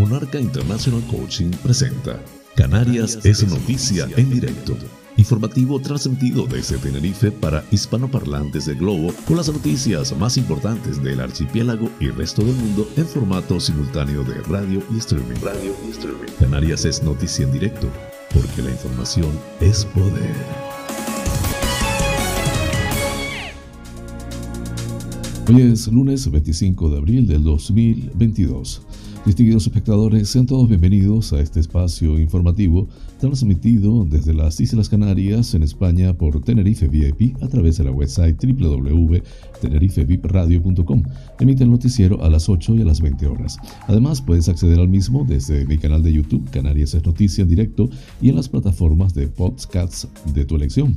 Monarca International Coaching presenta Canarias es noticia en directo. Informativo transmitido desde Tenerife para hispanoparlantes del globo con las noticias más importantes del archipiélago y resto del mundo en formato simultáneo de radio y streaming. Radio y streaming. Canarias es noticia en directo porque la información es poder. Hoy es lunes 25 de abril del 2022. Distinguidos espectadores, sean todos bienvenidos a este espacio informativo transmitido desde las Islas Canarias en España por Tenerife VIP a través de la website www.tenerifevipradio.com. Emite el noticiero a las 8 y a las 20 horas. Además, puedes acceder al mismo desde mi canal de YouTube, Canarias es Noticia en directo, y en las plataformas de podcasts de tu elección.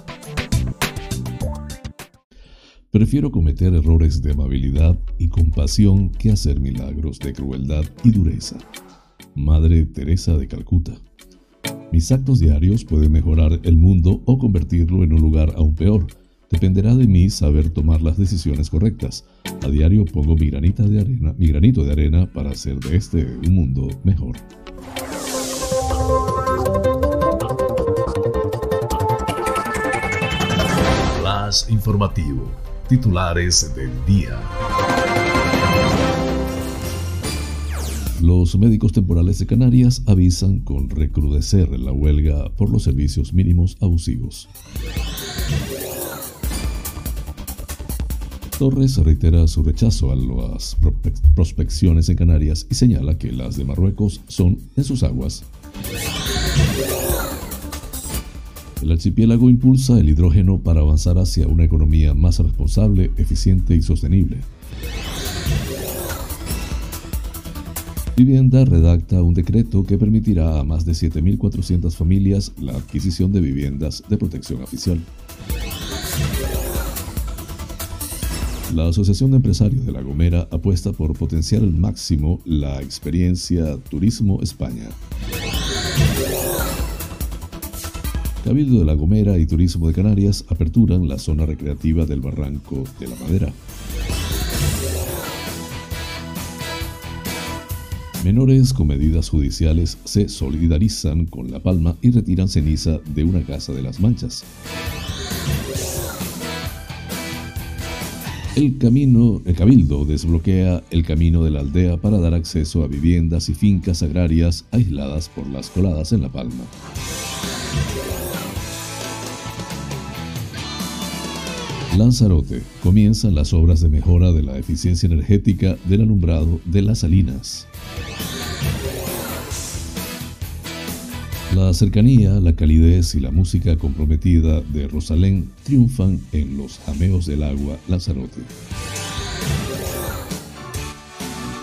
Prefiero cometer errores de amabilidad y compasión que hacer milagros de crueldad y dureza. Madre Teresa de Calcuta. Mis actos diarios pueden mejorar el mundo o convertirlo en un lugar aún peor. Dependerá de mí saber tomar las decisiones correctas. A diario pongo mi, granita de arena, mi granito de arena para hacer de este un mundo mejor. Flash informativo. Titulares del día. Los médicos temporales de Canarias avisan con recrudecer la huelga por los servicios mínimos abusivos. Torres reitera su rechazo a las prospecciones en Canarias y señala que las de Marruecos son en sus aguas. El archipiélago impulsa el hidrógeno para avanzar hacia una economía más responsable, eficiente y sostenible. Vivienda redacta un decreto que permitirá a más de 7.400 familias la adquisición de viviendas de protección oficial. La Asociación de Empresarios de La Gomera apuesta por potenciar al máximo la experiencia Turismo España. Cabildo de La Gomera y Turismo de Canarias aperturan la zona recreativa del Barranco de la Madera. Menores con medidas judiciales se solidarizan con La Palma y retiran ceniza de una casa de las Manchas. El camino, el Cabildo desbloquea el camino de la aldea para dar acceso a viviendas y fincas agrarias aisladas por las coladas en La Palma. Lanzarote. Comienzan las obras de mejora de la eficiencia energética del alumbrado de las salinas. La cercanía, la calidez y la música comprometida de Rosalén triunfan en los jameos del agua Lanzarote.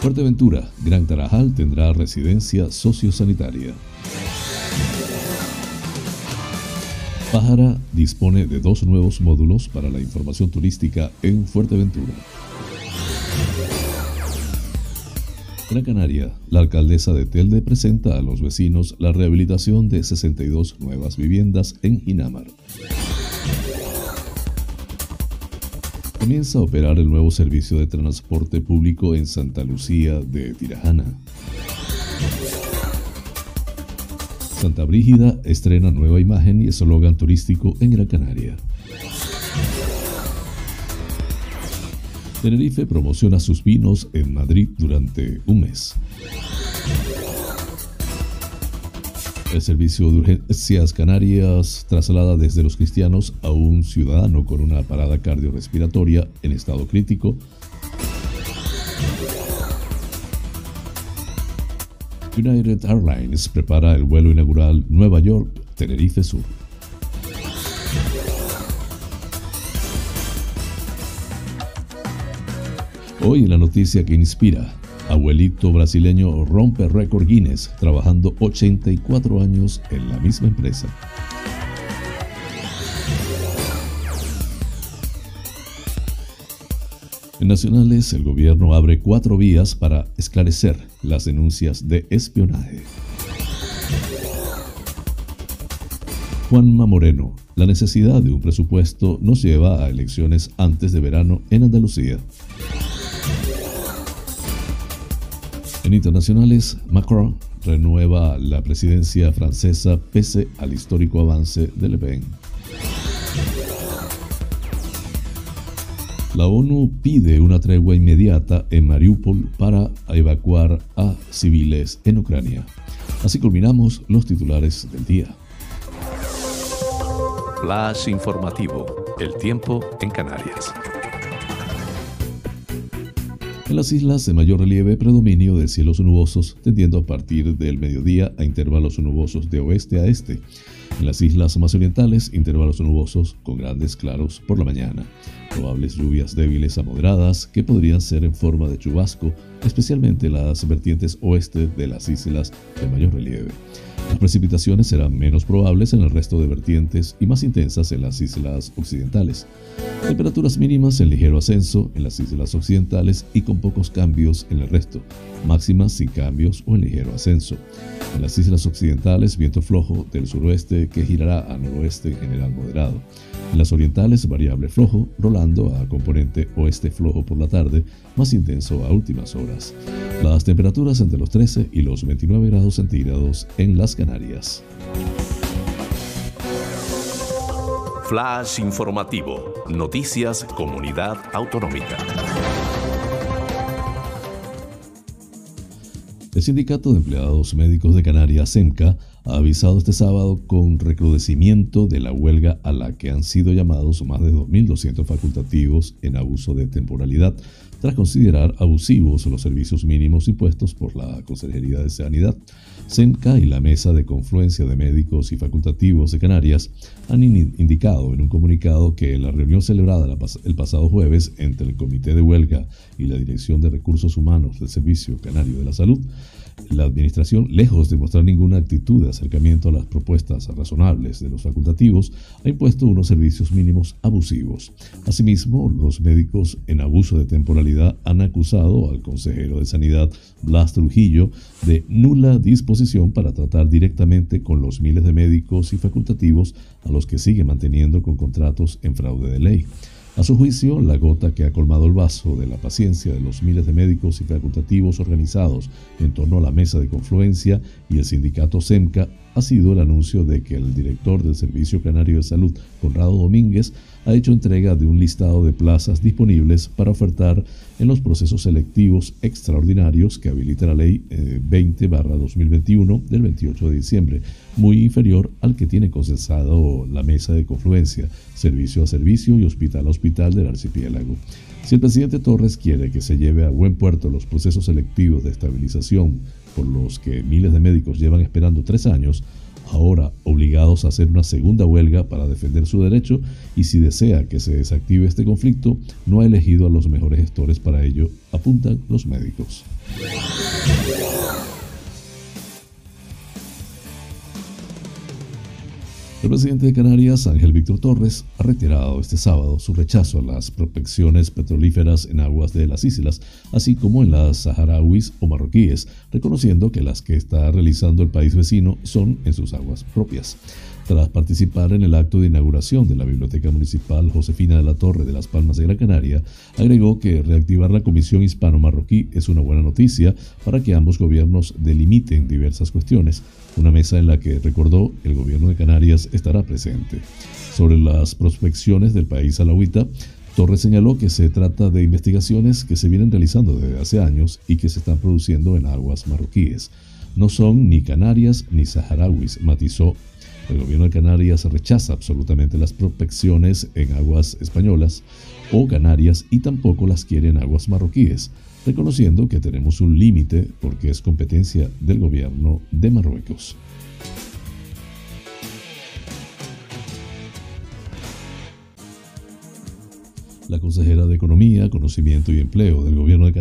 Fuerteventura, Gran Tarajal tendrá residencia sociosanitaria. Pájara dispone de dos nuevos módulos para la información turística en Fuerteventura. Gran Canaria, la alcaldesa de Telde presenta a los vecinos la rehabilitación de 62 nuevas viviendas en Inamar. Comienza a operar el nuevo servicio de transporte público en Santa Lucía de Tirajana. Santa Brígida estrena nueva imagen y eslogan turístico en Gran Canaria. Tenerife promociona sus vinos en Madrid durante un mes. El servicio de urgencias canarias traslada desde los cristianos a un ciudadano con una parada cardiorrespiratoria en estado crítico. United Airlines prepara el vuelo inaugural Nueva York-Tenerife Sur. Hoy en la noticia que inspira, Abuelito brasileño rompe récord Guinness trabajando 84 años en la misma empresa. En nacionales, el gobierno abre cuatro vías para esclarecer las denuncias de espionaje. Juanma Moreno, la necesidad de un presupuesto nos lleva a elecciones antes de verano en Andalucía. En internacionales, Macron renueva la presidencia francesa pese al histórico avance de Le Pen. La ONU pide una tregua inmediata en Mariupol para evacuar a civiles en Ucrania. Así culminamos los titulares del día. Flash informativo. El tiempo en Canarias. En las islas de mayor relieve, predominio de cielos nubosos, tendiendo a partir del mediodía a intervalos nubosos de oeste a este. En las islas más orientales, intervalos nubosos con grandes claros por la mañana. Probables lluvias débiles a moderadas que podrían ser en forma de chubasco, especialmente en las vertientes oeste de las islas de mayor relieve. Las precipitaciones serán menos probables en el resto de vertientes y más intensas en las islas occidentales. Temperaturas mínimas en ligero ascenso en las islas occidentales y con pocos cambios en el resto. Máximas sin cambios o en ligero ascenso. En las islas occidentales, viento flojo del suroeste que girará a noroeste en general moderado. En las orientales, variable flojo, rolando a componente oeste flojo por la tarde, más intenso a últimas horas. Las temperaturas entre los 13 y los 29 grados centígrados en las Canarias. Flash informativo. Noticias Comunidad Autonómica. El Sindicato de Empleados Médicos de Canarias, SEMCA, ha avisado este sábado con recrudecimiento de la huelga a la que han sido llamados más de 2.200 facultativos en abuso de temporalidad, tras considerar abusivos los servicios mínimos impuestos por la Consejería de Sanidad. SEMCA y la Mesa de Confluencia de Médicos y Facultativos de Canarias han indicado en un comunicado que en la reunión celebrada el pasado jueves entre el Comité de Huelga y la Dirección de Recursos Humanos del Servicio Canario de la Salud, la Administración, lejos de mostrar ninguna actitud de acercamiento a las propuestas razonables de los facultativos, ha impuesto unos servicios mínimos abusivos. Asimismo, los médicos en abuso de temporalidad han acusado al consejero de Sanidad, Blas Trujillo, de nula disposición para tratar directamente con los miles de médicos y facultativos a los que sigue manteniendo con contratos en fraude de ley. A su juicio, la gota que ha colmado el vaso de la paciencia de los miles de médicos y facultativos organizados en torno a la mesa de confluencia y el sindicato SEMCA ha sido el anuncio de que el director del Servicio Canario de Salud, Conrado Domínguez, ha hecho entrega de un listado de plazas disponibles para ofertar en los procesos selectivos extraordinarios que habilita la Ley 20-2021 eh, del 28 de diciembre, muy inferior al que tiene concesado la mesa de confluencia, servicio a servicio y hospital a hospital del archipiélago. Si el presidente Torres quiere que se lleve a buen puerto los procesos selectivos de estabilización por los que miles de médicos llevan esperando tres años, ahora obligados a hacer una segunda huelga para defender su derecho y si desea que se desactive este conflicto, no ha elegido a los mejores gestores para ello, apuntan los médicos. El presidente de Canarias, Ángel Víctor Torres, ha retirado este sábado su rechazo a las prospecciones petrolíferas en aguas de las islas, así como en las saharauis o marroquíes, reconociendo que las que está realizando el país vecino son en sus aguas propias. Tras participar en el acto de inauguración de la Biblioteca Municipal Josefina de la Torre de Las Palmas de Gran Canaria, agregó que reactivar la Comisión Hispano-Marroquí es una buena noticia para que ambos gobiernos delimiten diversas cuestiones, una mesa en la que, recordó, el gobierno de Canarias estará presente. Sobre las prospecciones del país alawita, Torres señaló que se trata de investigaciones que se vienen realizando desde hace años y que se están produciendo en aguas marroquíes. No son ni canarias ni saharauis, matizó. El gobierno de Canarias rechaza absolutamente las prospecciones en aguas españolas o canarias y tampoco las quiere en aguas marroquíes reconociendo que tenemos un límite porque es competencia del gobierno de Marruecos. La consejera de Economía, Conocimiento y Empleo del Gobierno de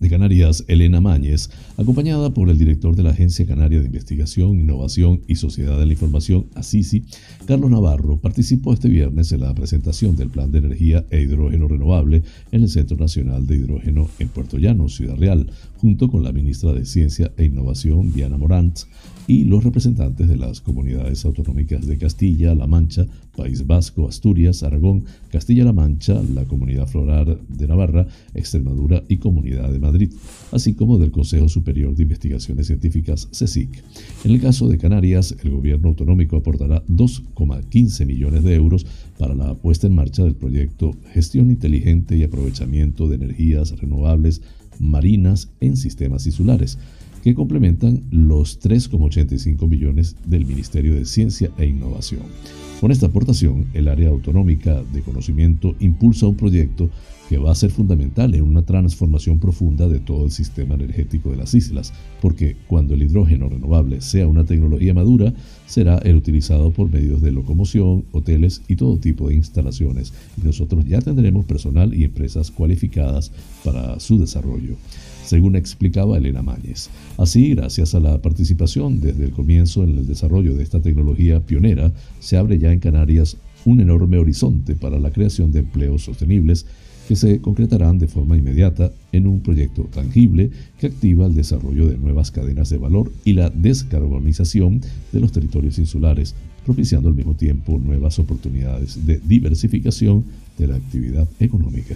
de Canarias, Elena Mañez, acompañada por el director de la Agencia Canaria de Investigación, Innovación y Sociedad de la Información, ASISI, Carlos Navarro, participó este viernes en la presentación del Plan de Energía e Hidrógeno Renovable en el Centro Nacional de Hidrógeno en Puerto Llano, Ciudad Real, junto con la ministra de Ciencia e Innovación, Diana Morant, y los representantes de las comunidades autonómicas de Castilla, La Mancha, País Vasco, Asturias, Aragón, Castilla-La Mancha, la Comunidad Floral de Navarra, Extremadura y Comunidad de Madrid, así como del Consejo Superior de Investigaciones Científicas, CSIC. En el caso de Canarias, el gobierno autonómico aportará 2,15 millones de euros para la puesta en marcha del proyecto Gestión Inteligente y Aprovechamiento de Energías Renovables Marinas en Sistemas Insulares que complementan los 3,85 millones del Ministerio de Ciencia e Innovación. Con esta aportación, el área autonómica de conocimiento impulsa un proyecto que va a ser fundamental en una transformación profunda de todo el sistema energético de las islas, porque cuando el hidrógeno renovable sea una tecnología madura, será el utilizado por medios de locomoción, hoteles y todo tipo de instalaciones, y nosotros ya tendremos personal y empresas cualificadas para su desarrollo según explicaba Elena Mañez. Así, gracias a la participación desde el comienzo en el desarrollo de esta tecnología pionera, se abre ya en Canarias un enorme horizonte para la creación de empleos sostenibles que se concretarán de forma inmediata en un proyecto tangible que activa el desarrollo de nuevas cadenas de valor y la descarbonización de los territorios insulares, propiciando al mismo tiempo nuevas oportunidades de diversificación de la actividad económica.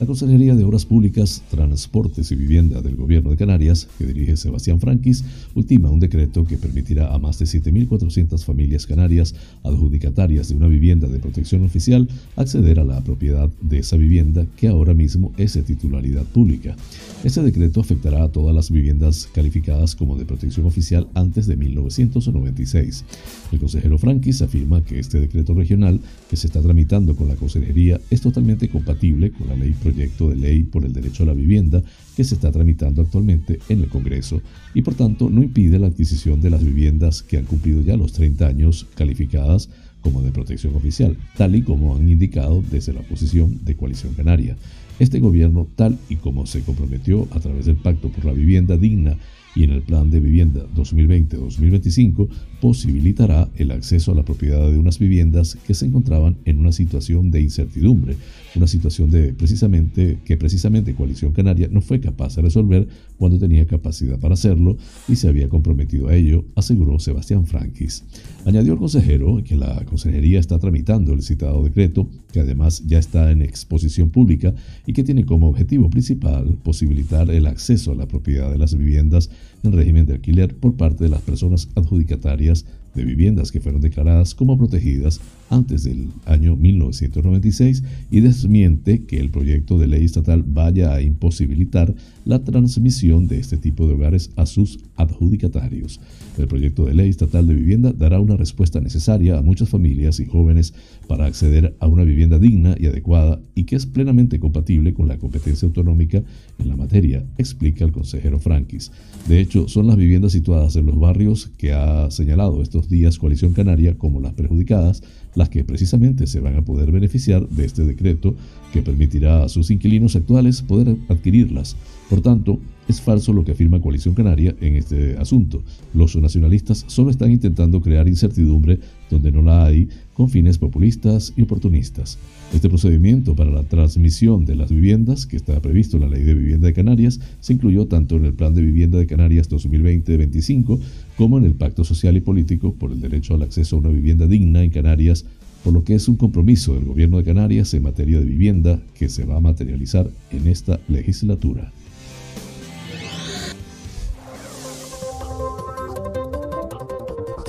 La Consejería de Obras Públicas, Transportes y Vivienda del Gobierno de Canarias, que dirige Sebastián Franquis, ultima un decreto que permitirá a más de 7.400 familias canarias adjudicatarias de una vivienda de protección oficial acceder a la propiedad de esa vivienda que ahora mismo es de titularidad pública. Este decreto afectará a todas las viviendas calificadas como de protección oficial antes de 1996. El consejero Franquis afirma que este decreto regional que se está tramitando con la Consejería es totalmente compatible con la ley proyecto de ley por el derecho a la vivienda que se está tramitando actualmente en el Congreso y por tanto no impide la adquisición de las viviendas que han cumplido ya los 30 años calificadas como de protección oficial, tal y como han indicado desde la oposición de Coalición Canaria. Este gobierno, tal y como se comprometió a través del Pacto por la Vivienda Digna y en el Plan de Vivienda 2020-2025 posibilitará el acceso a la propiedad de unas viviendas que se encontraban en una situación de incertidumbre, una situación de precisamente que precisamente Coalición Canaria no fue capaz de resolver cuando tenía capacidad para hacerlo y se había comprometido a ello, aseguró Sebastián Franquis. Añadió el consejero que la consejería está tramitando el citado decreto, que además ya está en exposición pública y que tiene como objetivo principal posibilitar el acceso a la propiedad de las viviendas en régimen de alquiler por parte de las personas adjudicatarias de viviendas que fueron declaradas como protegidas antes del año 1996 y desmiente que el proyecto de ley estatal vaya a imposibilitar la transmisión de este tipo de hogares a sus adjudicatarios. El proyecto de ley estatal de vivienda dará una respuesta necesaria a muchas familias y jóvenes para acceder a una vivienda digna y adecuada y que es plenamente compatible con la competencia autonómica en la materia, explica el consejero Franquis. De hecho, son las viviendas situadas en los barrios que ha señalado estos días Coalición Canaria como las perjudicadas las que precisamente se van a poder beneficiar de este decreto que permitirá a sus inquilinos actuales poder adquirirlas. Por tanto, es falso lo que afirma Coalición Canaria en este asunto. Los nacionalistas solo están intentando crear incertidumbre donde no la hay con fines populistas y oportunistas. Este procedimiento para la transmisión de las viviendas, que está previsto en la Ley de Vivienda de Canarias, se incluyó tanto en el Plan de Vivienda de Canarias 2020-25 como en el Pacto Social y Político por el derecho al acceso a una vivienda digna en Canarias, por lo que es un compromiso del Gobierno de Canarias en materia de vivienda que se va a materializar en esta legislatura.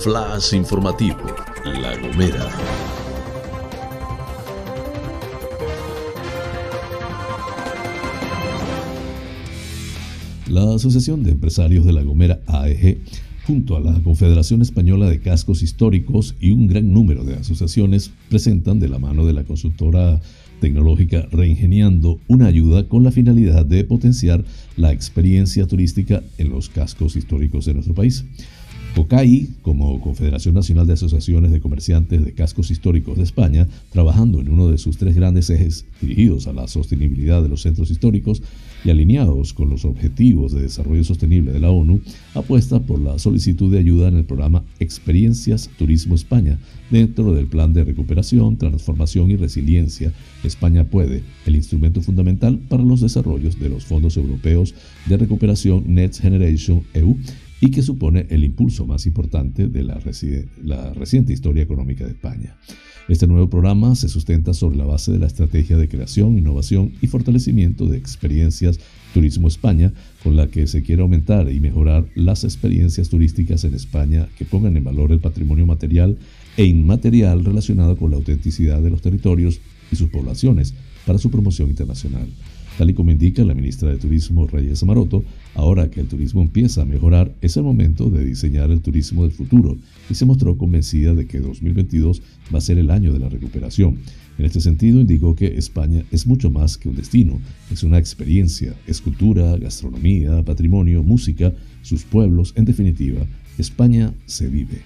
Flash informativo, La Gomera. La Asociación de Empresarios de La Gomera AEG, junto a la Confederación Española de Cascos Históricos y un gran número de asociaciones, presentan de la mano de la consultora tecnológica Reingeniando una ayuda con la finalidad de potenciar la experiencia turística en los cascos históricos de nuestro país. COCAI, como Confederación Nacional de Asociaciones de Comerciantes de Cascos Históricos de España, trabajando en uno de sus tres grandes ejes dirigidos a la sostenibilidad de los centros históricos y alineados con los Objetivos de Desarrollo Sostenible de la ONU, apuesta por la solicitud de ayuda en el programa Experiencias Turismo España, dentro del Plan de Recuperación, Transformación y Resiliencia. España puede, el instrumento fundamental para los desarrollos de los fondos europeos de recuperación Next Generation EU y que supone el impulso más importante de la, reciente historia económica de España. Este nuevo programa se sustenta sobre la base de la estrategia de creación, innovación y fortalecimiento de experiencias Turismo España, con la que se quiere aumentar y mejorar las experiencias turísticas en España que pongan en valor el patrimonio material e inmaterial relacionado con la autenticidad de los territorios y sus poblaciones para su promoción internacional. Tal y como indica la ministra de Turismo Reyes Maroto, ahora que el turismo empieza a mejorar, es el momento de diseñar el turismo del futuro y se mostró convencida de que 2022 va a ser el año de la recuperación. En este sentido, indicó que España es mucho más que un destino, es una experiencia, es cultura, gastronomía, patrimonio, música, sus pueblos, en definitiva, España se vive.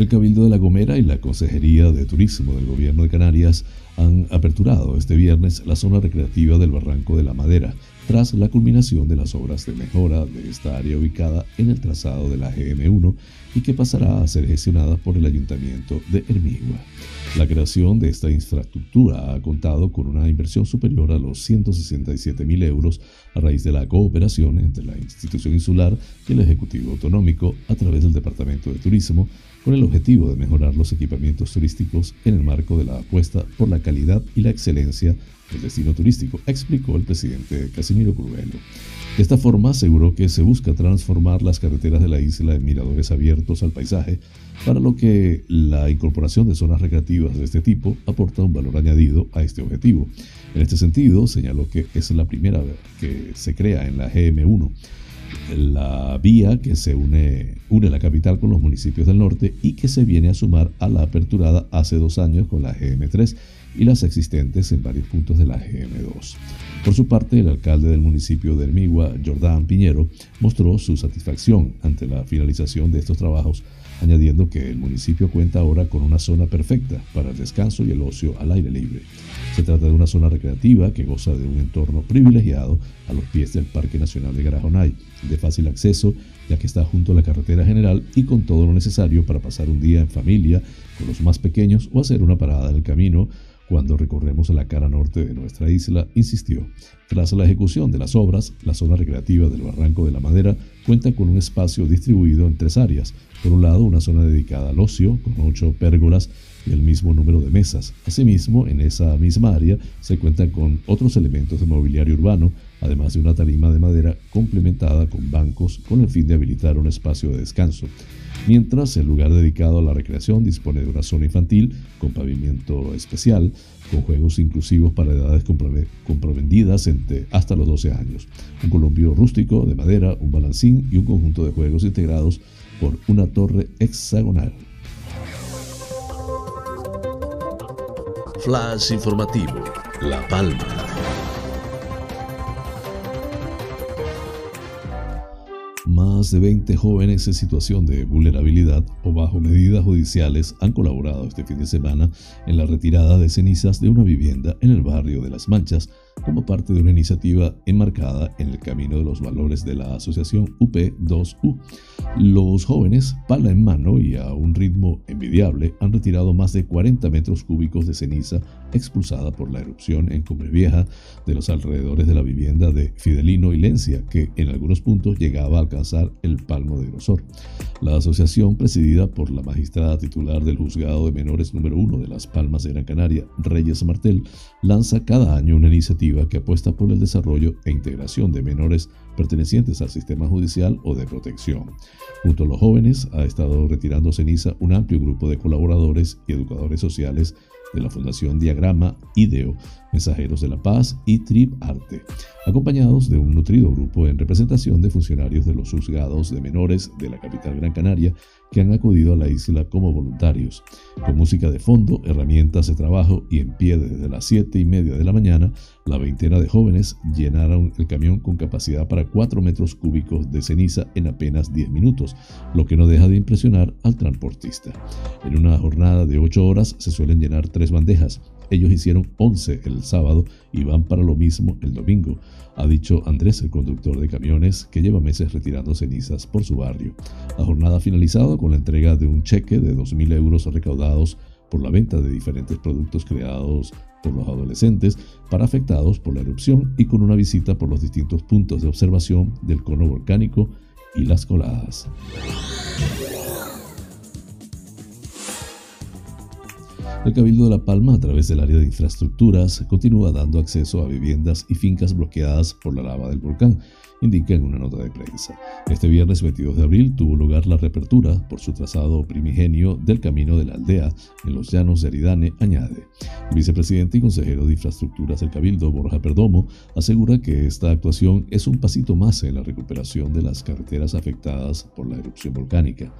El Cabildo de La Gomera y la Consejería de Turismo del Gobierno de Canarias han aperturado este viernes la zona recreativa del Barranco de la Madera, tras la culminación de las obras de mejora de esta área ubicada en el trazado de la GM1 y que pasará a ser gestionada por el Ayuntamiento de Hermigua. La creación de esta infraestructura ha contado con una inversión superior a los 167 mil euros a raíz de la cooperación entre la institución insular y el Ejecutivo Autonómico a través del Departamento de Turismo, con el objetivo de mejorar los equipamientos turísticos en el marco de la apuesta por la calidad y la excelencia del destino turístico, explicó el presidente Casimiro Curvelo. De esta forma aseguró que se busca transformar las carreteras de la isla en miradores abiertos al paisaje, para lo que la incorporación de zonas recreativas de este tipo aporta un valor añadido a este objetivo. En este sentido, señaló que es la primera vez que se crea en la GM1 la vía que se une, une la capital con los municipios del norte y que se viene a sumar a la aperturada hace dos años con la GM3 y las existentes en varios puntos de la GM2. Por su parte, el alcalde del municipio de Hermigua, Jordán Piñero, mostró su satisfacción ante la finalización de estos trabajos, añadiendo que el municipio cuenta ahora con una zona perfecta para el descanso y el ocio al aire libre. Se trata de una zona recreativa que goza de un entorno privilegiado a los pies del Parque Nacional de Garajonay, de fácil acceso ya que está junto a la carretera general y con todo lo necesario para pasar un día en familia con los más pequeños o hacer una parada en el camino cuando recorremos la cara norte de nuestra isla, insistió. Tras la ejecución de las obras, la zona recreativa del Barranco de la Madera cuenta con un espacio distribuido en tres áreas. Por un lado, una zona dedicada al ocio, con ocho pérgolas y el mismo número de mesas. Asimismo, en esa misma área se cuenta con otros elementos de mobiliario urbano, además de una tarima de madera complementada con bancos con el fin de habilitar un espacio de descanso. Mientras el lugar dedicado a la recreación dispone de una zona infantil con pavimento especial, con juegos inclusivos para edades comprovendidas entre hasta los 12 años, un columpio rústico de madera, un balancín y un conjunto de juegos integrados por una torre hexagonal. Flash informativo, La Palma. Más de 20 jóvenes en situación de vulnerabilidad o bajo medidas judiciales han colaborado este fin de semana en la retirada de cenizas de una vivienda en el barrio de Las Manchas como parte de una iniciativa enmarcada en el camino de los valores de la asociación UP2U. Los jóvenes, pala en mano y a un ritmo envidiable, han retirado más de 40 metros cúbicos de ceniza expulsada por la erupción en Cumbre Vieja de los alrededores de la vivienda de Fidelino y Lencia, que en algunos puntos llegaba a alcanzar el palmo de grosor. La asociación, presidida por la magistrada titular del Juzgado de Menores número 1 de Las Palmas de Gran Canaria, Reyes Martel, lanza cada año una iniciativa que apuesta por el desarrollo e integración de menores pertenecientes al sistema judicial o de protección. Junto a los jóvenes ha estado retirando ceniza un amplio grupo de colaboradores y educadores sociales de la Fundación Diagrama IDEO, Mensajeros de la Paz y Trip Arte, acompañados de un nutrido grupo en representación de funcionarios de los juzgados de menores de la capital Gran Canaria que han acudido a la isla como voluntarios. Con música de fondo, herramientas de trabajo y en pie desde las 7 y media de la mañana, la veintena de jóvenes llenaron el camión con capacidad para 4 metros cúbicos de ceniza en apenas 10 minutos, lo que no deja de impresionar al transportista. En una jornada de 8 horas se suelen llenar tres bandejas, ellos hicieron 11 el sábado y van para lo mismo el domingo, ha dicho Andrés, el conductor de camiones que lleva meses retirando cenizas por su barrio. La jornada ha finalizado con la entrega de un cheque de 2.000 euros recaudados por la venta de diferentes productos creados por los adolescentes para afectados por la erupción y con una visita por los distintos puntos de observación del cono volcánico y las coladas. El Cabildo de La Palma, a través del área de infraestructuras, continúa dando acceso a viviendas y fincas bloqueadas por la lava del volcán, indica en una nota de prensa. Este viernes 22 de abril tuvo lugar la reapertura por su trazado primigenio del camino de la aldea en los llanos de Aridane, añade. El vicepresidente y consejero de infraestructuras del Cabildo, Borja Perdomo, asegura que esta actuación es un pasito más en la recuperación de las carreteras afectadas por la erupción volcánica.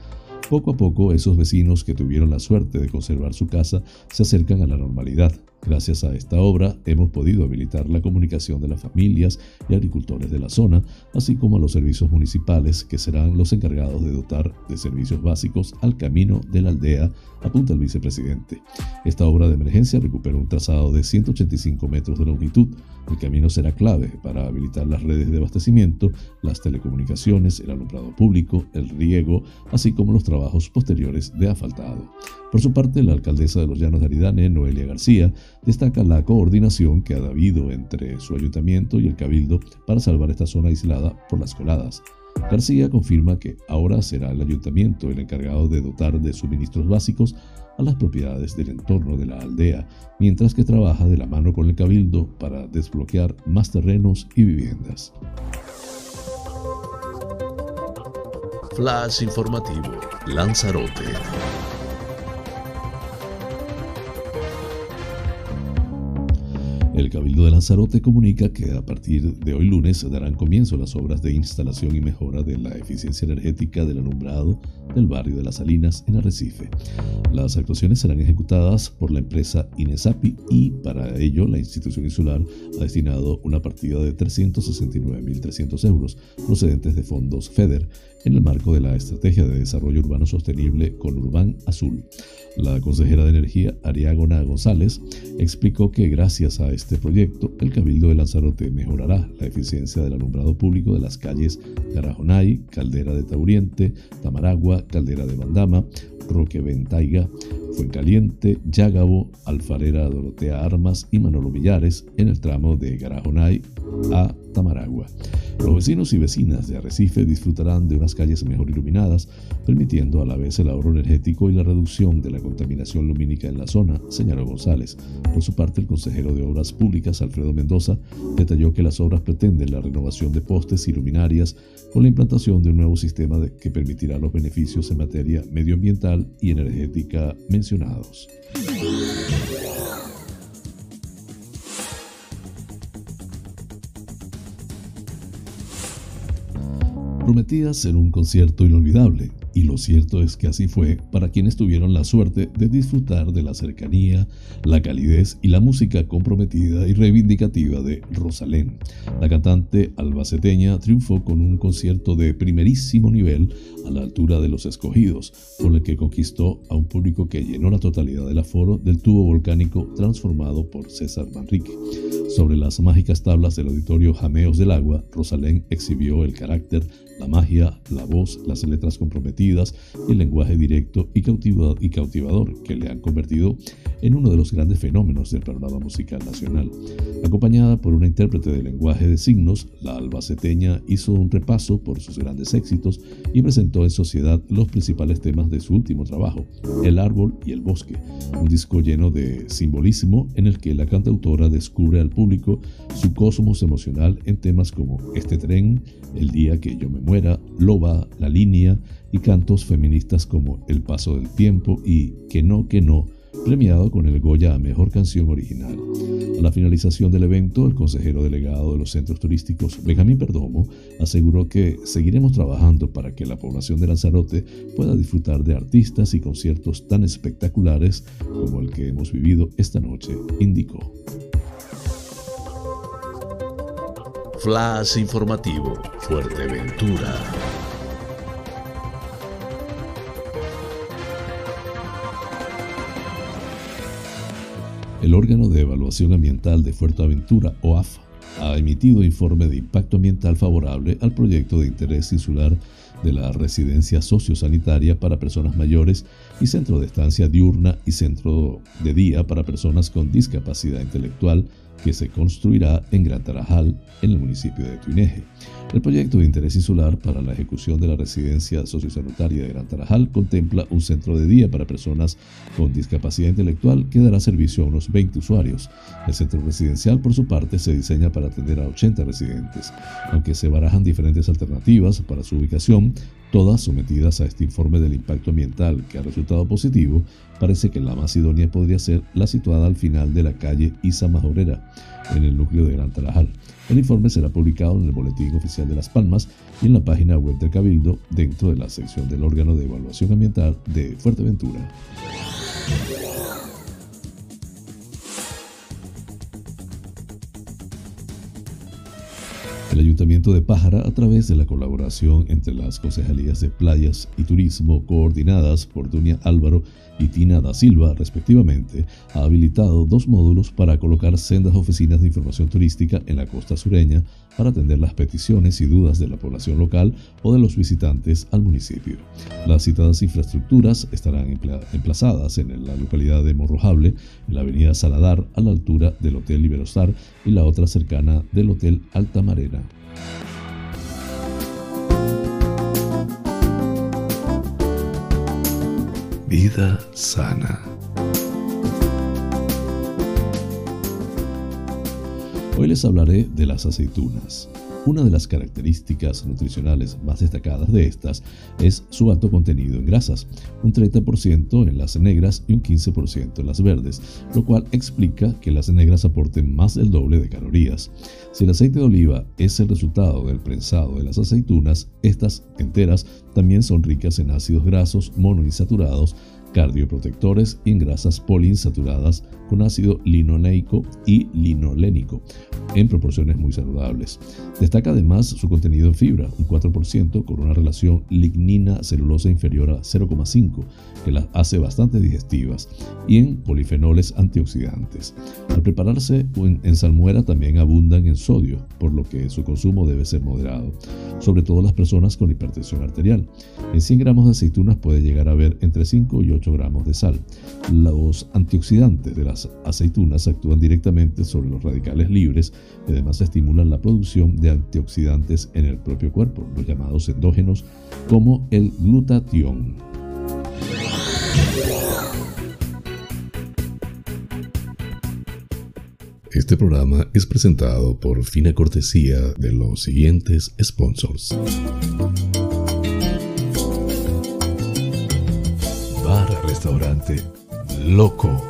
Poco a poco, esos vecinos que tuvieron la suerte de conservar su casa se acercan a la normalidad. Gracias a esta obra hemos podido habilitar la comunicación de las familias y agricultores de la zona, así como a los servicios municipales que serán los encargados de dotar de servicios básicos al camino de la aldea, apunta el vicepresidente. Esta obra de emergencia recupera un trazado de 185 metros de longitud. El camino será clave para habilitar las redes de abastecimiento, las telecomunicaciones, el alumbrado público, el riego, así como los trabajos posteriores de asfaltado. Por su parte, la alcaldesa de los Llanos de Aridane, Noelia García, destaca la coordinación que ha habido entre su ayuntamiento y el cabildo para salvar esta zona aislada por las coladas. García confirma que ahora será el ayuntamiento el encargado de dotar de suministros básicos a las propiedades del entorno de la aldea, mientras que trabaja de la mano con el cabildo para desbloquear más terrenos y viviendas. Flash informativo, Lanzarote. El Cabildo de Lanzarote comunica que a partir de hoy lunes darán comienzo las obras de instalación y mejora de la eficiencia energética del alumbrado del barrio de Las Salinas en Arrecife. Las actuaciones serán ejecutadas por la empresa Inesapi y para ello la institución insular ha destinado una partida de 369.300 euros procedentes de fondos FEDER en el marco de la Estrategia de Desarrollo Urbano Sostenible con Urban Azul. La consejera de Energía, Ariagona González, explicó que gracias a este proyecto, el Cabildo de Lanzarote mejorará la eficiencia del alumbrado público de las calles Garajonay, Caldera de Tauriente, Tamaragua, Caldera de Bandama, Roque Ventaiga, Fuencaliente, Yágabo, Alfarera Dorotea Armas y Manolo Villares en el tramo de Garajonay a Tamaragua. Los vecinos y vecinas de Arrecife disfrutarán de unas calles mejor iluminadas, permitiendo a la vez el ahorro energético y la reducción de la contaminación lumínica en la zona, señaló González. Por su parte, el consejero de Obras Públicas, Alfredo Mendoza, detalló que las obras pretenden la renovación de postes y luminarias con la implantación de un nuevo sistema que permitirá los beneficios en materia medioambiental y energética mencionados. Prometía ser un concierto inolvidable, y lo cierto es que así fue para quienes tuvieron la suerte de disfrutar de la cercanía, la calidez y la música comprometida y reivindicativa de Rosalén. La cantante albaceteña triunfó con un concierto de primerísimo nivel a la altura de los escogidos, con el que conquistó a un público que llenó la totalidad del aforo del tubo volcánico transformado por César Manrique. Sobre las mágicas tablas del auditorio Jameos del Agua, Rosalén exhibió el carácter, la magia, la voz, las letras comprometidas, el lenguaje directo y, cautivador que le han convertido en uno de los grandes fenómenos del panorama musical nacional. Acompañada por una intérprete de lenguaje de signos, la albaceteña hizo un repaso por sus grandes éxitos y en sociedad los principales temas de su último trabajo, El árbol y el bosque, un disco lleno de simbolismo en el que la cantautora descubre al público su cosmos emocional en temas como Este tren, El día que yo me muera, Loba, La línea y cantos feministas como El paso del tiempo y Que no, que no, premiado con el Goya a Mejor Canción Original. A la finalización del evento, el consejero delegado de los centros turísticos, Benjamín Perdomo, aseguró que seguiremos trabajando para que la población de Lanzarote pueda disfrutar de artistas y conciertos tan espectaculares como el que hemos vivido esta noche, indicó. Flash informativo, Fuerteventura. El órgano de evaluación ambiental de Fuerteventura, OAFA, ha emitido informe de impacto ambiental favorable al proyecto de interés insular de la residencia sociosanitaria para personas mayores y centro de estancia diurna y centro de día para personas con discapacidad intelectual que se construirá en Gran Tarajal, en el municipio de Tuineje. El proyecto de interés insular para la ejecución de la residencia sociosanitaria de Gran Tarajal contempla un centro de día para personas con discapacidad intelectual que dará servicio a unos 20 usuarios. El centro residencial, por su parte, se diseña para atender a 80 residentes. Aunque se barajan diferentes alternativas para su ubicación, todas sometidas a este informe del impacto ambiental que ha resultado positivo, parece que la más idónea podría ser la situada al final de la calle Isa Majorera, en el núcleo de Gran Tarajal. El informe será publicado en el Boletín Oficial de Las Palmas y en la página web del Cabildo dentro de la sección del órgano de evaluación ambiental de Fuerteventura. El Ayuntamiento de Pájara, a través de la colaboración entre las concejalías de playas y turismo coordinadas por Dunia Álvaro y Tina da Silva, respectivamente, ha habilitado dos módulos para colocar sendas oficinas de información turística en la costa sureña para atender las peticiones y dudas de la población local o de los visitantes al municipio. Las citadas infraestructuras estarán emplazadas en la localidad de Morrojable, en la avenida Saladar, a la altura del Hotel Iberostar y la otra cercana del Hotel Altamarena. Vida sana. Hoy les hablaré de las aceitunas. Una de las características nutricionales más destacadas de estas es su alto contenido en grasas, un 30% en las negras y un 15% en las verdes, lo cual explica que las negras aporten más del doble de calorías. Si el aceite de oliva es el resultado del prensado de las aceitunas, estas enteras también son ricas en ácidos grasos monoinsaturados, cardioprotectores y en grasas poliinsaturadas con ácido linoleico y linolénico en proporciones muy saludables. Destaca además su contenido en fibra, un 4% con una relación lignina-celulosa inferior a 0,5, que las hace bastante digestivas, y en polifenoles antioxidantes. Al prepararse en salmuera también abundan en sodio, por lo que su consumo debe ser moderado, sobre todo las personas con hipertensión arterial. En 100 gramos de aceitunas puede llegar a haber entre 5 y 8 gramos de sal. Los antioxidantes de las aceitunas actúan directamente sobre los radicales libres y además estimulan la producción de antioxidantes en el propio cuerpo, los llamados endógenos, como el glutatión. Este programa es presentado por fina cortesía de los siguientes sponsors. Bar Restaurante Loco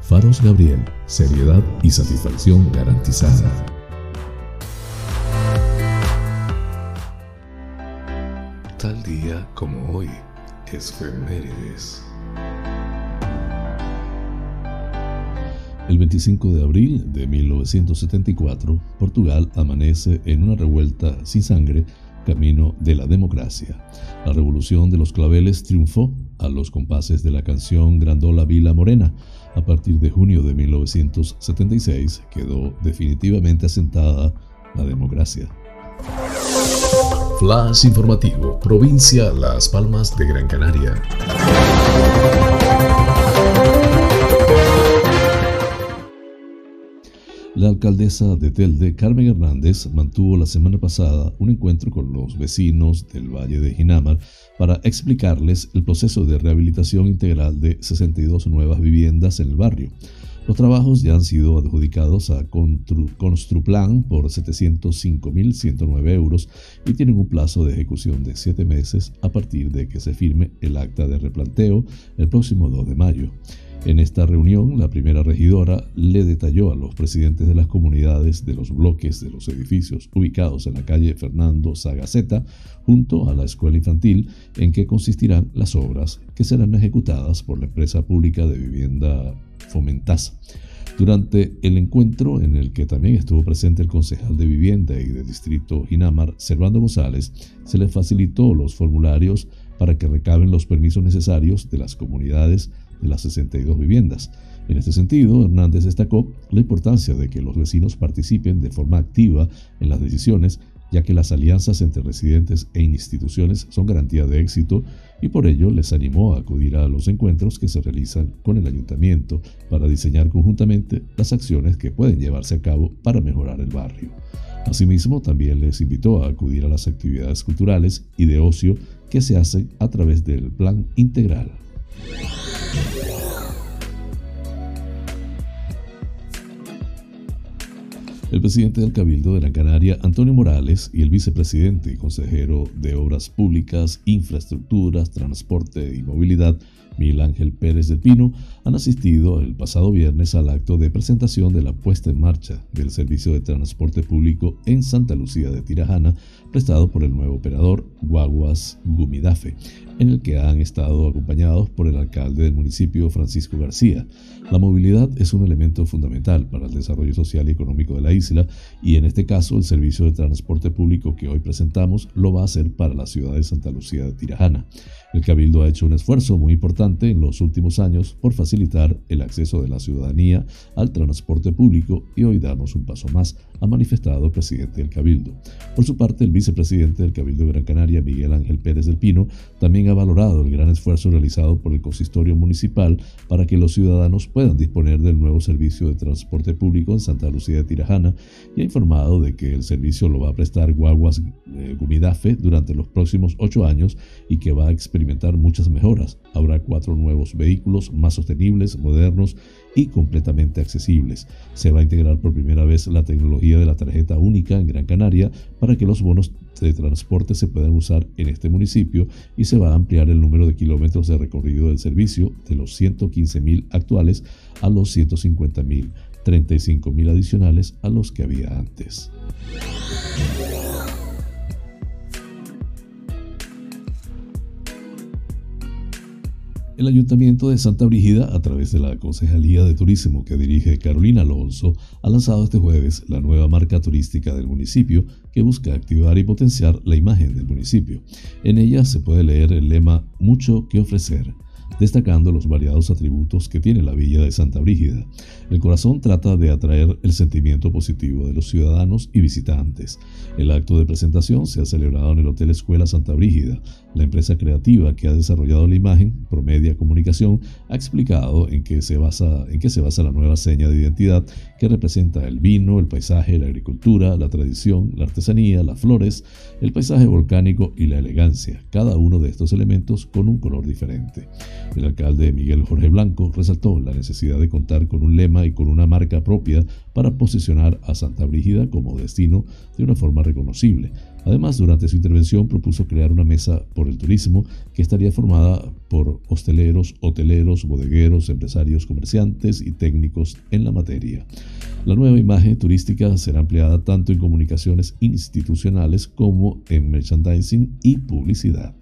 Faros Gabriel, seriedad y satisfacción garantizada. Tal día como hoy, es Femérides. El 25 de abril de 1974, Portugal amanece en una revuelta sin sangre camino de la democracia. La revolución de los claveles triunfó a los compases de la canción Grandola Vila Morena, a partir de junio de 1976 quedó definitivamente asentada la democracia. Flash informativo, provincia Las Palmas de Gran Canaria. La alcaldesa de Telde, Carmen Hernández, mantuvo la semana pasada un encuentro con los vecinos del Valle de Ginamar para explicarles el proceso de rehabilitación integral de 62 nuevas viviendas en el barrio. Los trabajos ya han sido adjudicados a Construplan por 705.109 euros y tienen un plazo de ejecución de 7 meses a partir de que se firme el acta de replanteo el próximo 2 de mayo. En esta reunión, la primera regidora le detalló a los presidentes de las comunidades de los bloques de los edificios ubicados en la calle Fernando Sagaceta, junto a la escuela infantil, en qué consistirán las obras que serán ejecutadas por la empresa pública de vivienda Fomentasa. Durante el encuentro, en el que también estuvo presente el concejal de vivienda y de distrito Ginamar, Servando González, se le facilitó los formularios para que recaben los permisos necesarios de las comunidades de las 62 viviendas. En este sentido, Hernández destacó la importancia de que los vecinos participen de forma activa en las decisiones, ya que las alianzas entre residentes e instituciones son garantía de éxito y por ello les animó a acudir a los encuentros que se realizan con el ayuntamiento para diseñar conjuntamente las acciones que pueden llevarse a cabo para mejorar el barrio. Asimismo, también les invitó a acudir a las actividades culturales y de ocio que se hacen a través del Plan Integral. El presidente del Cabildo de la Canaria, Antonio Morales, y el vicepresidente y consejero de Obras Públicas, Infraestructuras, Transporte y Movilidad, Miguel Ángel Pérez del Pino han asistido el pasado viernes al acto de presentación de la puesta en marcha del servicio de transporte público en Santa Lucía de Tirajana, prestado por el nuevo operador Guaguas Gumidafe, en el que han estado acompañados por el alcalde del municipio Francisco García. La movilidad es un elemento fundamental para el desarrollo social y económico de la isla y en este caso el servicio de transporte público que hoy presentamos lo va a hacer para la ciudad de Santa Lucía de Tirajana. El Cabildo ha hecho un esfuerzo muy importante en los últimos años por facilitar el acceso de la ciudadanía al transporte público y hoy damos un paso más, ha manifestado el presidente del Cabildo. Por su parte, el vicepresidente del Cabildo de Gran Canaria, Miguel Ángel Pérez del Pino, también ha valorado el gran esfuerzo realizado por el consistorio municipal para que los ciudadanos puedan disponer del nuevo servicio de transporte público en Santa Lucía de Tirajana y ha informado de que el servicio lo va a prestar Guaguas eh, Gumidafe durante los próximos ocho años y que va a experimentar muchas mejoras. Habrá cuatro nuevos vehículos más sostenibles, modernos y completamente accesibles. Se va a integrar por primera vez la tecnología de la tarjeta única en Gran Canaria para que los bonos de transporte se puedan usar en este municipio y se va a ampliar el número de kilómetros de recorrido del servicio de los 115.000 actuales a los 150.000, 35.000 adicionales a los que había antes. El Ayuntamiento de Santa Brígida, a través de la Concejalía de Turismo que dirige Carolina Alonso, ha lanzado este jueves la nueva marca turística del municipio que busca activar y potenciar la imagen del municipio. En ella se puede leer el lema Mucho que ofrecer destacando los variados atributos que tiene la villa de Santa Brígida. El corazón trata de atraer el sentimiento positivo de los ciudadanos y visitantes. El acto de presentación se ha celebrado en el Hotel Escuela Santa Brígida. La empresa creativa que ha desarrollado la imagen, Promedia Comunicación, ha explicado en qué se basa, en qué se basa la nueva seña de identidad que representa el vino, el paisaje, la agricultura, la tradición, la artesanía, las flores, el paisaje volcánico y la elegancia, cada uno de estos elementos con un color diferente. El alcalde Miguel Jorge Blanco resaltó la necesidad de contar con un lema y con una marca propia para posicionar a Santa Brígida como destino de una forma reconocible. Además, durante su intervención propuso crear una mesa por el turismo que estaría formada por hosteleros, hoteleros, bodegueros, empresarios, comerciantes y técnicos en la materia. La nueva imagen turística será empleada tanto en comunicaciones institucionales como en merchandising y publicidad.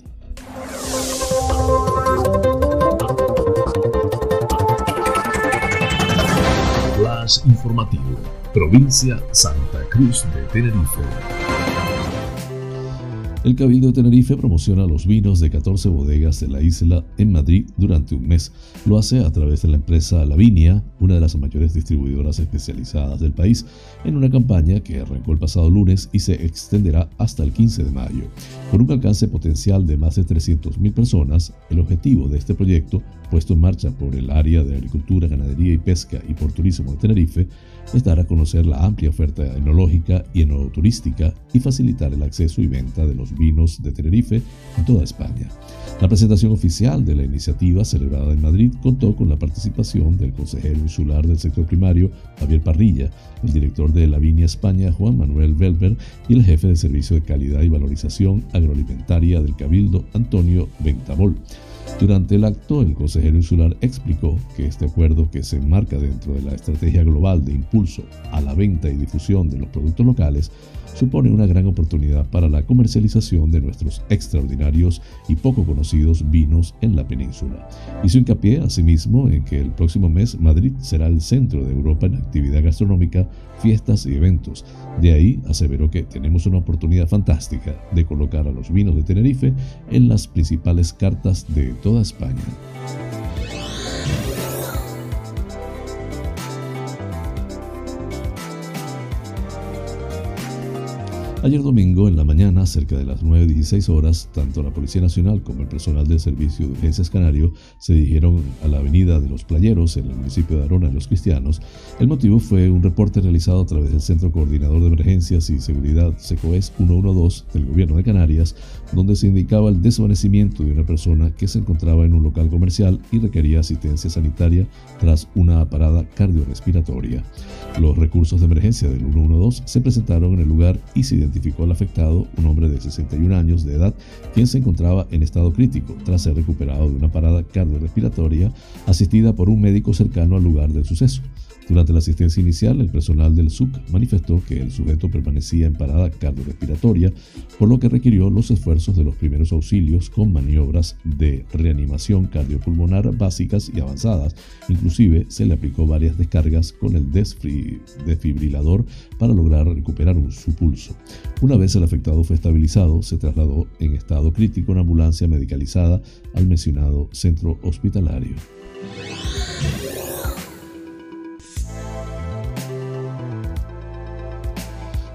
informativo, provincia Santa Cruz de Tenerife. El Cabildo de Tenerife promociona los vinos de 14 bodegas de la isla en Madrid durante un mes. Lo hace a través de la empresa Lavinia, una de las mayores distribuidoras especializadas del país, en una campaña que arrancó el pasado lunes y se extenderá hasta el 15 de mayo. Con un alcance potencial de más de 300.000 personas, el objetivo de este proyecto, puesto en marcha por el área de Agricultura, Ganadería y Pesca y por Turismo de Tenerife, es dar a conocer la amplia oferta enológica y enoturística y facilitar el acceso y venta de los vinos de Tenerife en toda España. La presentación oficial de la iniciativa celebrada en Madrid contó con la participación del consejero insular del sector primario, Javier Parrilla, el director de la Viña España, Juan Manuel Velber, y el jefe de Servicio de Calidad y Valorización Agroalimentaria del Cabildo, Antonio Ventabol. Durante el acto, el consejero insular explicó que este acuerdo, que se enmarca dentro de la estrategia global de impulso a la venta y difusión de los productos locales, supone una gran oportunidad para la comercialización de nuestros extraordinarios y poco conocidos vinos en la península. Hizo hincapié asimismo en que el próximo mes Madrid será el centro de Europa en actividad gastronómica, fiestas y eventos. De ahí aseveró que tenemos una oportunidad fantástica de colocar a los vinos de Tenerife en las principales cartas de toda España. Ayer domingo, en la mañana, cerca de las 9.16 horas, tanto la Policía Nacional como el personal del Servicio de Urgencias Canario se dirigieron a la Avenida de los Playeros, en el municipio de Arona, de los Cristianos. El motivo fue un reporte realizado a través del Centro Coordinador de Emergencias y Seguridad SECOES 112 del Gobierno de Canarias, donde se indicaba el desvanecimiento de una persona que se encontraba en un local comercial y requería asistencia sanitaria tras una parada cardiorrespiratoria. Los recursos de emergencia del 112 se presentaron en el lugar y identificó al afectado, un hombre de 61 años de edad, quien se encontraba en estado crítico tras ser recuperado de una parada cardiorrespiratoria asistida por un médico cercano al lugar del suceso. Durante la asistencia inicial, el personal del SUC manifestó que el sujeto permanecía en parada cardiorrespiratoria, por lo que requirió los esfuerzos de los primeros auxilios con maniobras de reanimación cardiopulmonar básicas y avanzadas. Inclusive se le aplicó varias descargas con el desfibrilador para lograr recuperar su pulso. Una vez el afectado fue estabilizado, se trasladó en estado crítico en ambulancia medicalizada al mencionado centro hospitalario.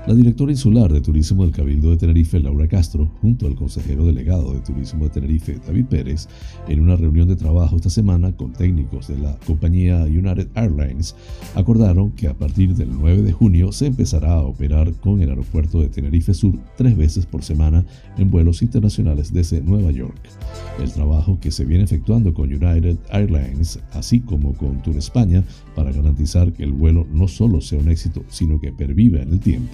La directora insular de Turismo del Cabildo de Tenerife, Laura Castro, junto al consejero delegado de Turismo de Tenerife, David Pérez, en una reunión de trabajo esta semana con técnicos de la compañía United Airlines, acordaron que a partir del 9 de junio se empezará a operar con el aeropuerto de Tenerife Sur tres veces por semana en vuelos internacionales desde Nueva York. El trabajo que se viene efectuando con United Airlines, así como con Tour España, para garantizar que el vuelo no solo sea un éxito, sino que perviva en el tiempo.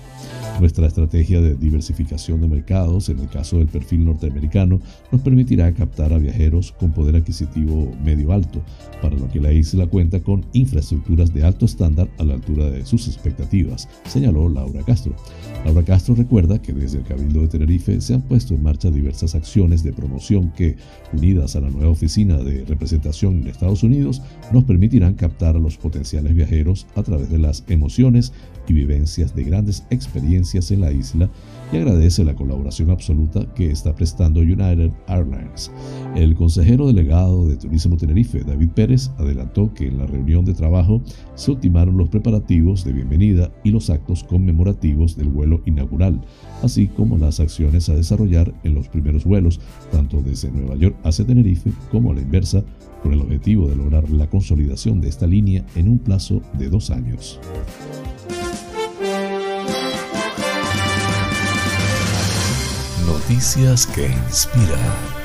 Nuestra estrategia de diversificación de mercados, en el caso del perfil norteamericano, nos permitirá captar a viajeros con poder adquisitivo medio alto, para lo que la isla cuenta con infraestructuras de alto estándar a la altura de sus expectativas, señaló Laura Castro. Laura Castro recuerda que desde el Cabildo de Tenerife se han puesto en marcha diversas acciones de promoción que, unidas a la nueva oficina de representación en Estados Unidos, nos permitirán captar a los viajeros a través de las emociones y vivencias de grandes experiencias en la isla y agradece la colaboración absoluta que está prestando United Airlines. El consejero delegado de Turismo Tenerife, David Pérez, adelantó que en la reunión de trabajo se ultimaron los preparativos de bienvenida y los actos conmemorativos del vuelo inaugural, así como las acciones a desarrollar en los primeros vuelos, tanto desde Nueva York hacia Tenerife como a la inversa, con el objetivo de lograr la consolidación de esta línea en un plazo de dos años. Noticias que inspiran.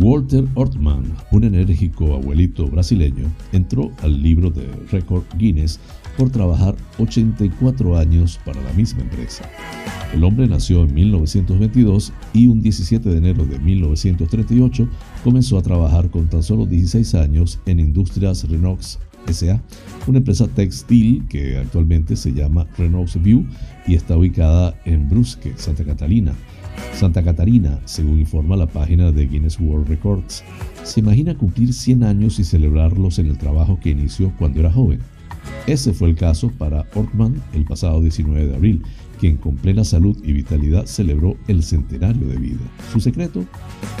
Walter Ortman, un enérgico abuelito brasileño, entró al libro de récord Guinness por trabajar 84 años para la misma empresa. El hombre nació en 1922 y un 17 de enero de 1938 comenzó a trabajar con tan solo 16 años en Industrias Renox S.A., una empresa textil que actualmente se llama Renault View y está ubicada en Brusque, Santa Catalina. Santa Catarina, según informa la página de Guinness World Records, se imagina cumplir 100 años y celebrarlos en el trabajo que inició cuando era joven. Ese fue el caso para Ortman el pasado 19 de abril, quien con plena salud y vitalidad celebró el centenario de vida. Su secreto,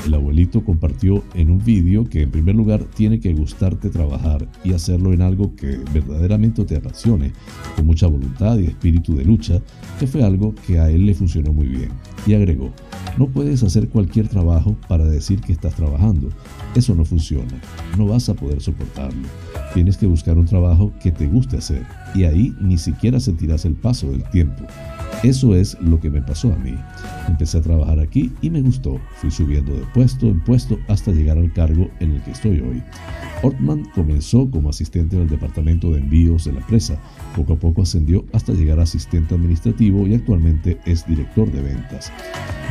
el abuelito compartió en un vídeo que en primer lugar tiene que gustarte trabajar y hacerlo en algo que verdaderamente te apasione, con mucha voluntad y espíritu de lucha, que fue algo que a él le funcionó muy bien. Y agregó, no puedes hacer cualquier trabajo para decir que estás trabajando. Eso no funciona. No vas a poder soportarlo. Tienes que buscar un trabajo que te guste hacer y ahí ni siquiera sentirás el paso del tiempo. Eso es lo que me pasó a mí. Empecé a trabajar aquí y me gustó. Fui subiendo de puesto en puesto hasta llegar al cargo en el que estoy hoy. Ortman comenzó como asistente del departamento de envíos de la empresa. Poco a poco ascendió hasta llegar a asistente administrativo y actualmente es director de ventas.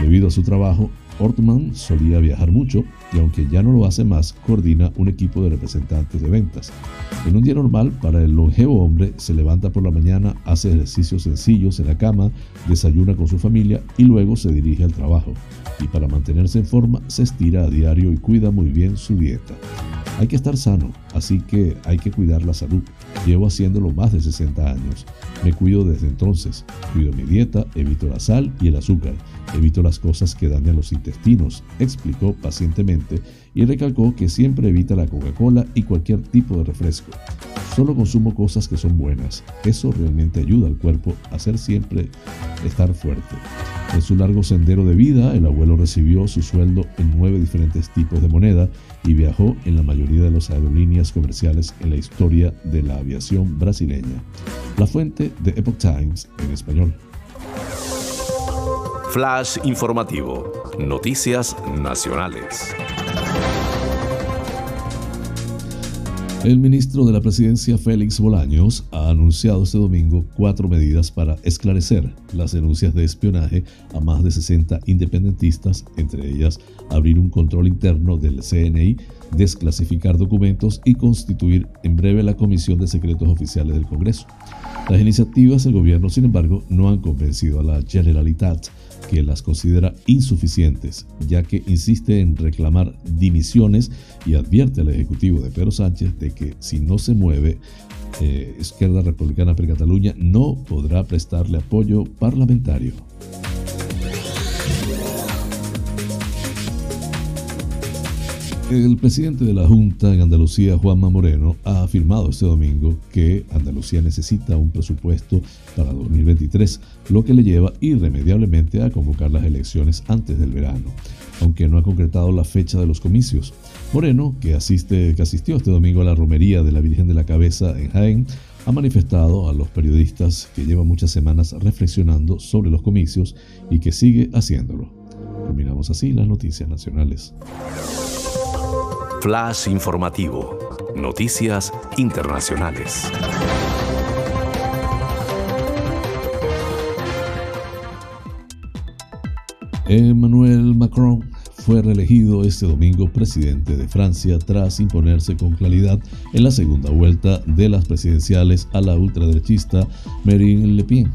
Debido a su trabajo, Ortman solía viajar mucho y aunque ya no lo hace más, coordina un equipo de representantes de ventas. En un día normal, para el longevo hombre, se levanta por la mañana, hace ejercicios sencillos en la cama, desayuna con su familia y luego se dirige al trabajo. Y para mantenerse en forma, se estira a diario y cuida muy bien su dieta. Hay que estar sano, así que hay que cuidar la salud. Llevo haciéndolo más de 60 años. Me cuido desde entonces. Cuido mi dieta, evito la sal y el azúcar, evito las cosas que dañan los intestinos, explicó pacientemente y recalcó que siempre evita la Coca-Cola y cualquier tipo de refresco. Solo consumo cosas que son buenas. Eso realmente ayuda al cuerpo a ser siempre estar fuerte. En su largo sendero de vida, el abuelo recibió su sueldo en nueve diferentes tipos de moneda y viajó en la mayoría de las aerolíneas comerciales en la historia de la aviación brasileña. La fuente de Epoch Times en español. Flash informativo. Noticias nacionales. El ministro de la Presidencia, Félix Bolaños, ha anunciado este domingo cuatro medidas para esclarecer las denuncias de espionaje a más de 60 independentistas, entre ellas abrir un control interno del CNI, desclasificar documentos y constituir en breve la Comisión de Secretos Oficiales del Congreso. Las iniciativas del gobierno, sin embargo, no han convencido a la Generalitat que las considera insuficientes, ya que insiste en reclamar dimisiones y advierte al Ejecutivo de Pedro Sánchez de que si no se mueve, eh, Izquierda Republicana per Cataluña no podrá prestarle apoyo parlamentario. El presidente de la Junta en Andalucía, Juanma Moreno, ha afirmado este domingo que Andalucía necesita un presupuesto para 2023, lo que le lleva irremediablemente a convocar las elecciones antes del verano, aunque no ha concretado la fecha de los comicios. Moreno, que, asiste, que asistió este domingo a la romería de la Virgen de la Cabeza en Jaén, ha manifestado a los periodistas que lleva muchas semanas reflexionando sobre los comicios y que sigue haciéndolo. Terminamos así las noticias nacionales. Flash informativo. Noticias internacionales. Emmanuel Macron fue reelegido este domingo presidente de Francia tras imponerse con claridad en la segunda vuelta de las presidenciales a la ultraderechista Marine Le Pen,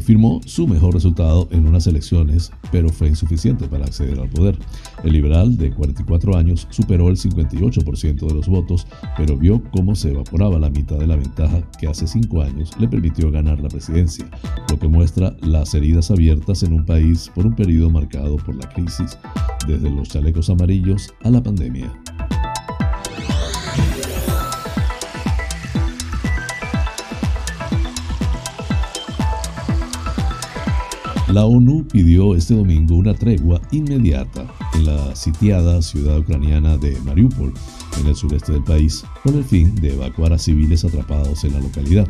firmó su mejor resultado en unas elecciones, pero fue insuficiente para acceder al poder. El liberal de 44 años superó el 58% de los votos, pero vio cómo se evaporaba la mitad de la ventaja que hace cinco años le permitió ganar la presidencia, lo que muestra las heridas abiertas en un país por un periodo marcado por la crisis desde los chalecos amarillos a la pandemia. La ONU pidió este domingo una tregua inmediata en la sitiada ciudad ucraniana de Mariupol, en el sureste del país, con el fin de evacuar a civiles atrapados en la localidad.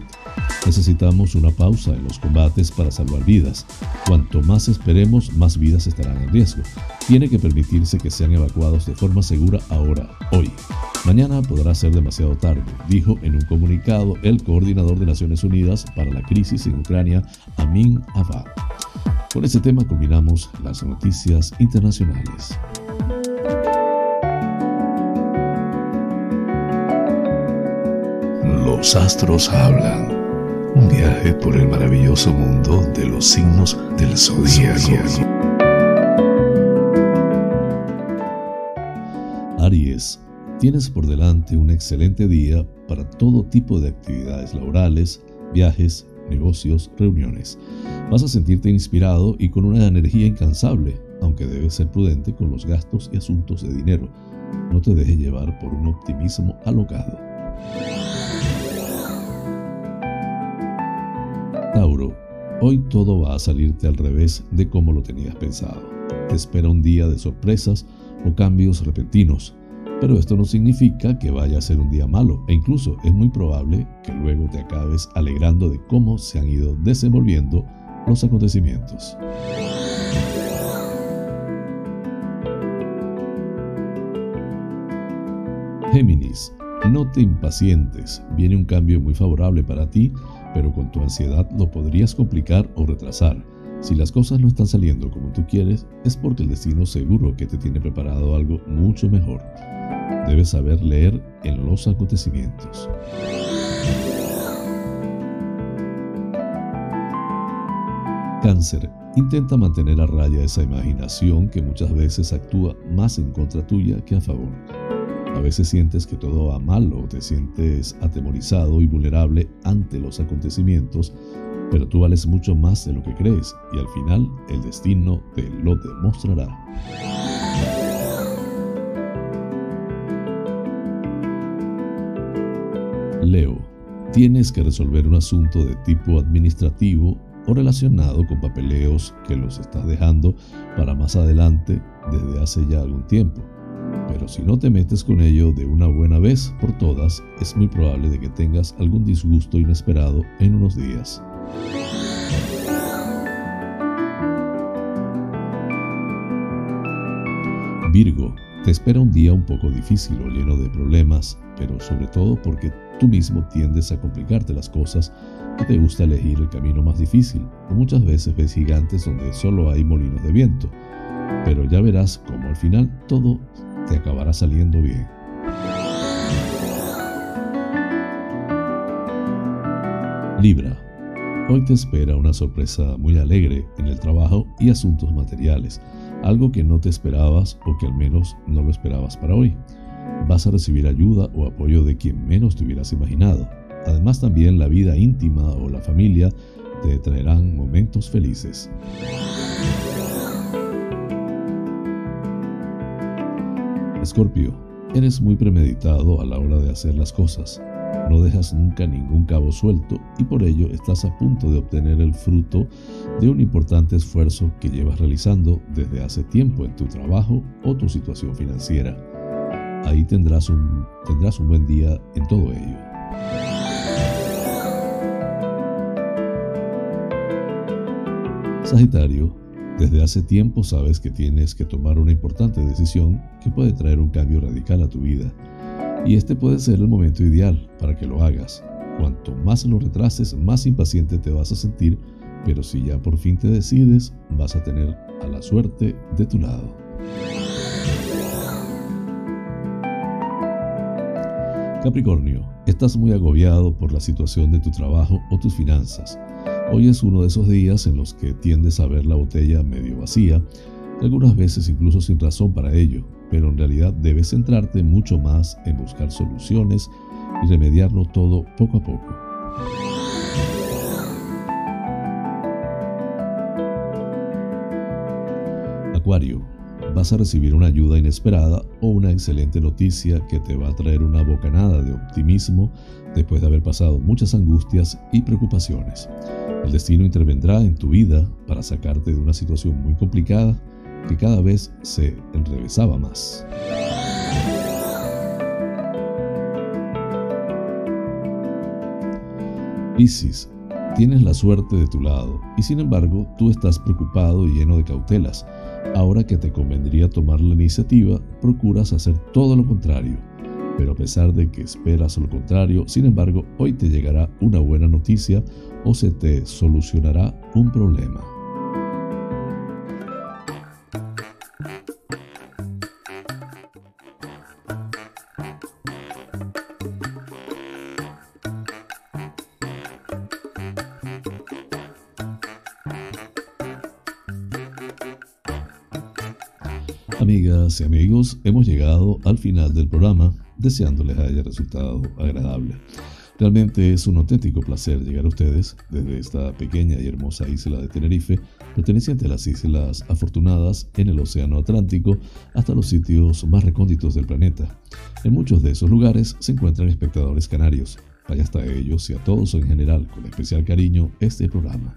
Necesitamos una pausa en los combates para salvar vidas. Cuanto más esperemos, más vidas estarán en riesgo. Tiene que permitirse que sean evacuados de forma segura ahora, hoy. Mañana podrá ser demasiado tarde, dijo en un comunicado el coordinador de Naciones Unidas para la crisis en Ucrania, Amin Avad. Con este tema culminamos las noticias internacionales. Los astros hablan. Un viaje por el maravilloso mundo de los signos del zodiaco. Aries, tienes por delante un excelente día para todo tipo de actividades laborales, viajes, negocios, reuniones. Vas a sentirte inspirado y con una energía incansable, aunque debes ser prudente con los gastos y asuntos de dinero. No te dejes llevar por un optimismo alocado. Tauro, hoy todo va a salirte al revés de como lo tenías pensado. Te espera un día de sorpresas o cambios repentinos, pero esto no significa que vaya a ser un día malo e incluso es muy probable que luego te acabes alegrando de cómo se han ido desenvolviendo los acontecimientos. Géminis, no te impacientes, viene un cambio muy favorable para ti pero con tu ansiedad lo podrías complicar o retrasar. Si las cosas no están saliendo como tú quieres, es porque el destino seguro que te tiene preparado algo mucho mejor. Debes saber leer en los acontecimientos. Cáncer, intenta mantener a raya esa imaginación que muchas veces actúa más en contra tuya que a favor. A veces sientes que todo va mal o te sientes atemorizado y vulnerable ante los acontecimientos, pero tú vales mucho más de lo que crees y al final el destino te lo demostrará. Leo, tienes que resolver un asunto de tipo administrativo o relacionado con papeleos que los estás dejando para más adelante desde hace ya algún tiempo. Pero si no te metes con ello de una buena vez por todas, es muy probable de que tengas algún disgusto inesperado en unos días. Virgo, te espera un día un poco difícil o lleno de problemas, pero sobre todo porque tú mismo tiendes a complicarte las cosas y te gusta elegir el camino más difícil, o muchas veces ves gigantes donde solo hay molinos de viento. Pero ya verás cómo al final todo te acabará saliendo bien. Libra. Hoy te espera una sorpresa muy alegre en el trabajo y asuntos materiales, algo que no te esperabas o que al menos no lo esperabas para hoy. Vas a recibir ayuda o apoyo de quien menos te hubieras imaginado. Además también la vida íntima o la familia te traerán momentos felices. Escorpio, eres muy premeditado a la hora de hacer las cosas. No dejas nunca ningún cabo suelto y por ello estás a punto de obtener el fruto de un importante esfuerzo que llevas realizando desde hace tiempo en tu trabajo o tu situación financiera. Ahí tendrás un, tendrás un buen día en todo ello. Sagitario, desde hace tiempo sabes que tienes que tomar una importante decisión que puede traer un cambio radical a tu vida. Y este puede ser el momento ideal para que lo hagas. Cuanto más lo retrases, más impaciente te vas a sentir, pero si ya por fin te decides, vas a tener a la suerte de tu lado. Capricornio, estás muy agobiado por la situación de tu trabajo o tus finanzas. Hoy es uno de esos días en los que tiendes a ver la botella medio vacía, algunas veces incluso sin razón para ello, pero en realidad debes centrarte mucho más en buscar soluciones y remediarlo todo poco a poco. Acuario, vas a recibir una ayuda inesperada o una excelente noticia que te va a traer una bocanada de optimismo después de haber pasado muchas angustias y preocupaciones. El destino intervendrá en tu vida para sacarte de una situación muy complicada que cada vez se enrevesaba más. Piscis, tienes la suerte de tu lado y sin embargo tú estás preocupado y lleno de cautelas. Ahora que te convendría tomar la iniciativa, procuras hacer todo lo contrario pero a pesar de que esperas lo contrario, sin embargo, hoy te llegará una buena noticia o se te solucionará un problema. Amigos, hemos llegado al final del programa deseándoles haya resultado agradable. Realmente es un auténtico placer llegar a ustedes desde esta pequeña y hermosa isla de Tenerife, perteneciente a las Islas Afortunadas en el Océano Atlántico, hasta los sitios más recónditos del planeta. En muchos de esos lugares se encuentran espectadores canarios. Vaya hasta ellos y a todos en general, con especial cariño, este programa.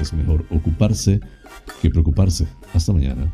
es mejor ocuparse que preocuparse. Hasta mañana.